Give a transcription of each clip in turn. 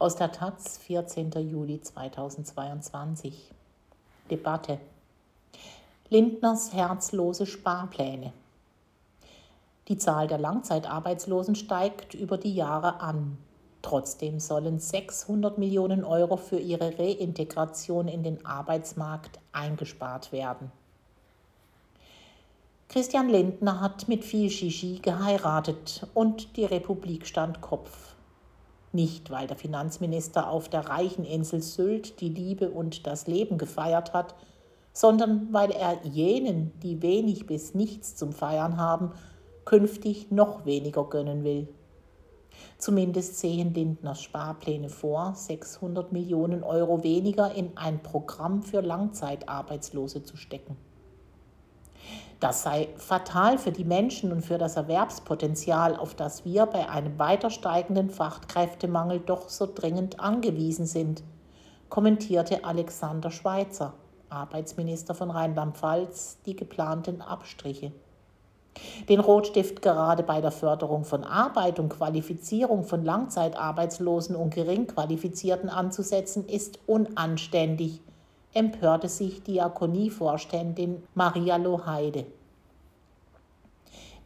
Aus der Taz, 14. Juli 2022. Debatte. Lindners herzlose Sparpläne. Die Zahl der Langzeitarbeitslosen steigt über die Jahre an. Trotzdem sollen 600 Millionen Euro für ihre Reintegration in den Arbeitsmarkt eingespart werden. Christian Lindner hat mit viel Shishi geheiratet und die Republik stand Kopf. Nicht, weil der Finanzminister auf der reichen Insel Sylt die Liebe und das Leben gefeiert hat, sondern weil er jenen, die wenig bis nichts zum Feiern haben, künftig noch weniger gönnen will. Zumindest sehen Lindners Sparpläne vor, 600 Millionen Euro weniger in ein Programm für Langzeitarbeitslose zu stecken. Das sei fatal für die Menschen und für das Erwerbspotenzial, auf das wir bei einem weiter steigenden Fachkräftemangel doch so dringend angewiesen sind, kommentierte Alexander Schweitzer, Arbeitsminister von Rheinland-Pfalz, die geplanten Abstriche. Den Rotstift gerade bei der Förderung von Arbeit und Qualifizierung von Langzeitarbeitslosen und Geringqualifizierten anzusetzen, ist unanständig, empörte sich Diakonievorständin Maria Loheide.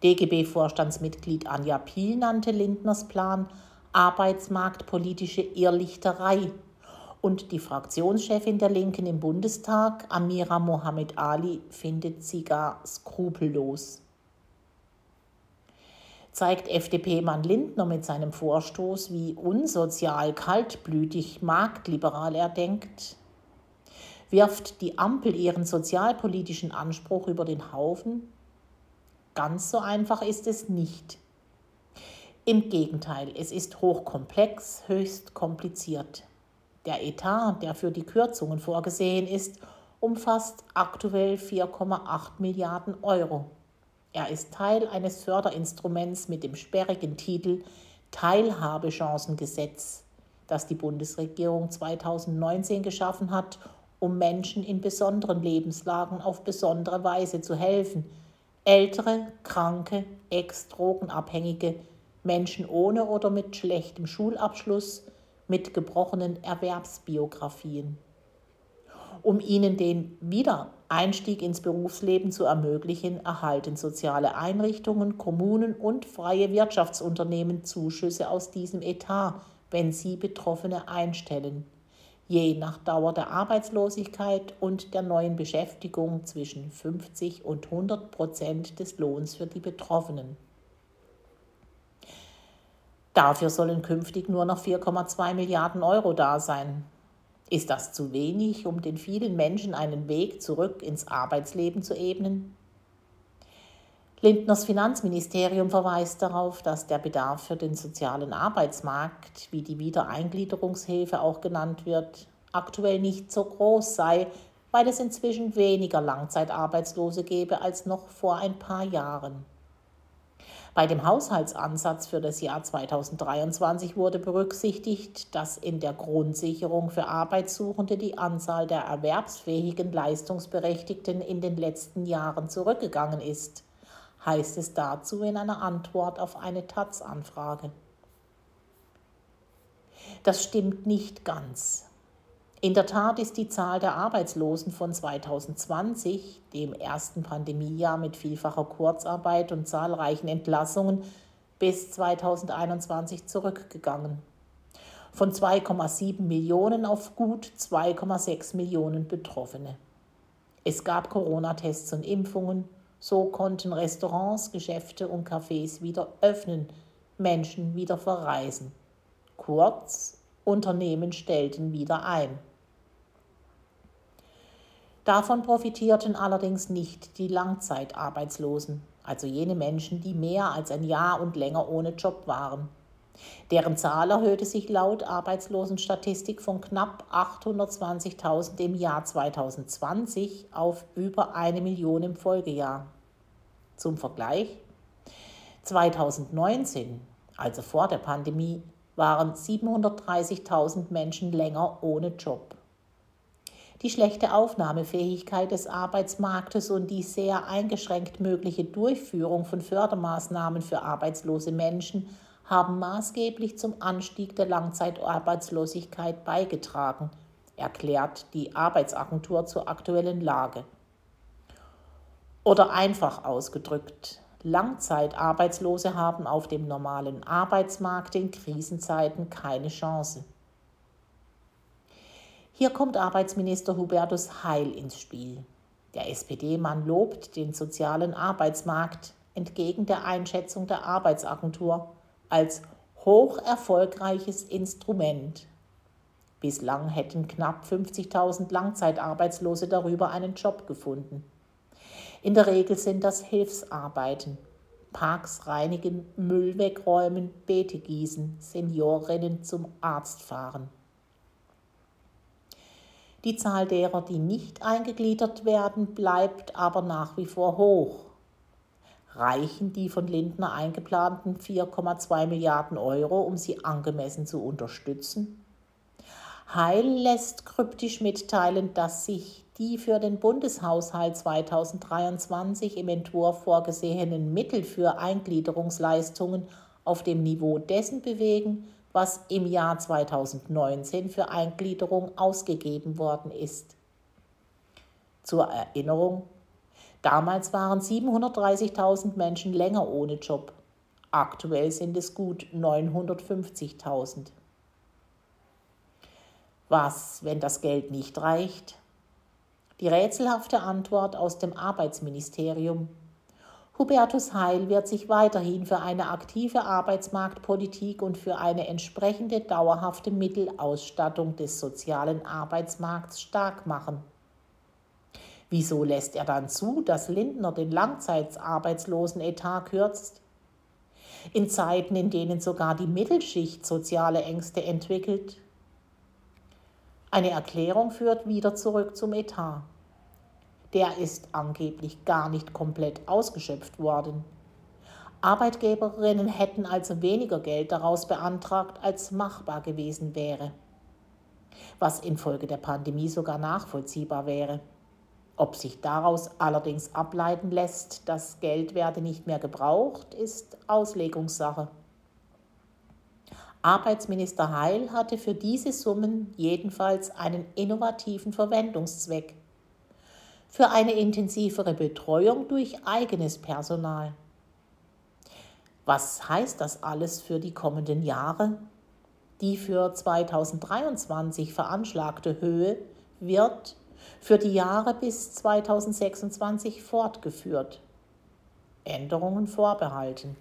DGB-Vorstandsmitglied Anja Piel nannte Lindners Plan arbeitsmarktpolitische Irrlichterei. Und die Fraktionschefin der Linken im Bundestag, Amira Mohamed Ali, findet sie gar skrupellos. Zeigt FDP-Mann Lindner mit seinem Vorstoß, wie unsozial, kaltblütig, marktliberal er denkt, wirft die Ampel ihren sozialpolitischen Anspruch über den Haufen? Ganz so einfach ist es nicht. Im Gegenteil, es ist hochkomplex, höchst kompliziert. Der Etat, der für die Kürzungen vorgesehen ist, umfasst aktuell 4,8 Milliarden Euro. Er ist Teil eines Förderinstruments mit dem sperrigen Titel Teilhabechancengesetz, das die Bundesregierung 2019 geschaffen hat, um Menschen in besonderen Lebenslagen auf besondere Weise zu helfen. Ältere, kranke, ex-drogenabhängige, Menschen ohne oder mit schlechtem Schulabschluss, mit gebrochenen Erwerbsbiografien. Um ihnen den Wiedereinstieg ins Berufsleben zu ermöglichen, erhalten soziale Einrichtungen, Kommunen und freie Wirtschaftsunternehmen Zuschüsse aus diesem Etat, wenn sie Betroffene einstellen, je nach Dauer der Arbeitslosigkeit und der neuen Beschäftigung zwischen 50 und 100 Prozent des Lohns für die Betroffenen. Dafür sollen künftig nur noch 4,2 Milliarden Euro da sein. Ist das zu wenig, um den vielen Menschen einen Weg zurück ins Arbeitsleben zu ebnen? Lindners Finanzministerium verweist darauf, dass der Bedarf für den sozialen Arbeitsmarkt, wie die Wiedereingliederungshilfe auch genannt wird, aktuell nicht so groß sei, weil es inzwischen weniger Langzeitarbeitslose gäbe als noch vor ein paar Jahren. Bei dem Haushaltsansatz für das Jahr 2023 wurde berücksichtigt, dass in der Grundsicherung für Arbeitssuchende die Anzahl der erwerbsfähigen Leistungsberechtigten in den letzten Jahren zurückgegangen ist, heißt es dazu in einer Antwort auf eine Taz-Anfrage. Das stimmt nicht ganz. In der Tat ist die Zahl der Arbeitslosen von 2020, dem ersten Pandemiejahr mit vielfacher Kurzarbeit und zahlreichen Entlassungen, bis 2021 zurückgegangen. Von 2,7 Millionen auf gut 2,6 Millionen Betroffene. Es gab Corona-Tests und Impfungen, so konnten Restaurants, Geschäfte und Cafés wieder öffnen, Menschen wieder verreisen. Kurz, Unternehmen stellten wieder ein. Davon profitierten allerdings nicht die Langzeitarbeitslosen, also jene Menschen, die mehr als ein Jahr und länger ohne Job waren. Deren Zahl erhöhte sich laut Arbeitslosenstatistik von knapp 820.000 im Jahr 2020 auf über eine Million im Folgejahr. Zum Vergleich, 2019, also vor der Pandemie, waren 730.000 Menschen länger ohne Job. Die schlechte Aufnahmefähigkeit des Arbeitsmarktes und die sehr eingeschränkt mögliche Durchführung von Fördermaßnahmen für arbeitslose Menschen haben maßgeblich zum Anstieg der Langzeitarbeitslosigkeit beigetragen, erklärt die Arbeitsagentur zur aktuellen Lage. Oder einfach ausgedrückt, Langzeitarbeitslose haben auf dem normalen Arbeitsmarkt in Krisenzeiten keine Chance. Hier kommt Arbeitsminister Hubertus Heil ins Spiel. Der SPD-Mann lobt den sozialen Arbeitsmarkt entgegen der Einschätzung der Arbeitsagentur als hoch erfolgreiches Instrument. Bislang hätten knapp 50.000 Langzeitarbeitslose darüber einen Job gefunden. In der Regel sind das Hilfsarbeiten. Parks reinigen, Müll wegräumen, Beete gießen, Seniorinnen zum Arzt fahren. Die Zahl derer, die nicht eingegliedert werden, bleibt aber nach wie vor hoch. Reichen die von Lindner eingeplanten 4,2 Milliarden Euro, um sie angemessen zu unterstützen? Heil lässt kryptisch mitteilen, dass sich die für den Bundeshaushalt 2023 im Entwurf vorgesehenen Mittel für Eingliederungsleistungen auf dem Niveau dessen bewegen, was im Jahr 2019 für Eingliederung ausgegeben worden ist. Zur Erinnerung, damals waren 730.000 Menschen länger ohne Job. Aktuell sind es gut 950.000. Was, wenn das Geld nicht reicht? Die rätselhafte Antwort aus dem Arbeitsministerium. Hubertus Heil wird sich weiterhin für eine aktive Arbeitsmarktpolitik und für eine entsprechende dauerhafte Mittelausstattung des sozialen Arbeitsmarkts stark machen. Wieso lässt er dann zu, dass Lindner den Langzeitarbeitslosenetat kürzt? In Zeiten, in denen sogar die Mittelschicht soziale Ängste entwickelt, eine Erklärung führt wieder zurück zum Etat. Der ist angeblich gar nicht komplett ausgeschöpft worden. Arbeitgeberinnen hätten also weniger Geld daraus beantragt, als machbar gewesen wäre, was infolge der Pandemie sogar nachvollziehbar wäre. Ob sich daraus allerdings ableiten lässt, das Geld werde nicht mehr gebraucht, ist Auslegungssache. Arbeitsminister Heil hatte für diese Summen jedenfalls einen innovativen Verwendungszweck. Für eine intensivere Betreuung durch eigenes Personal. Was heißt das alles für die kommenden Jahre? Die für 2023 veranschlagte Höhe wird für die Jahre bis 2026 fortgeführt. Änderungen vorbehalten.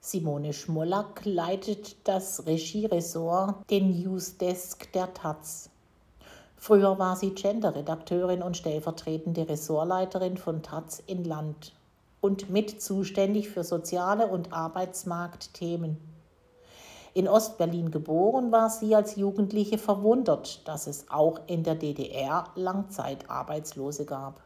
Simone Schmollack leitet das Regieressort, den Newsdesk der Taz. Früher war sie Gender-Redakteurin und stellvertretende Ressortleiterin von Taz in Land und mit zuständig für soziale und Arbeitsmarktthemen. In Ostberlin geboren war sie als Jugendliche verwundert, dass es auch in der DDR Langzeitarbeitslose gab.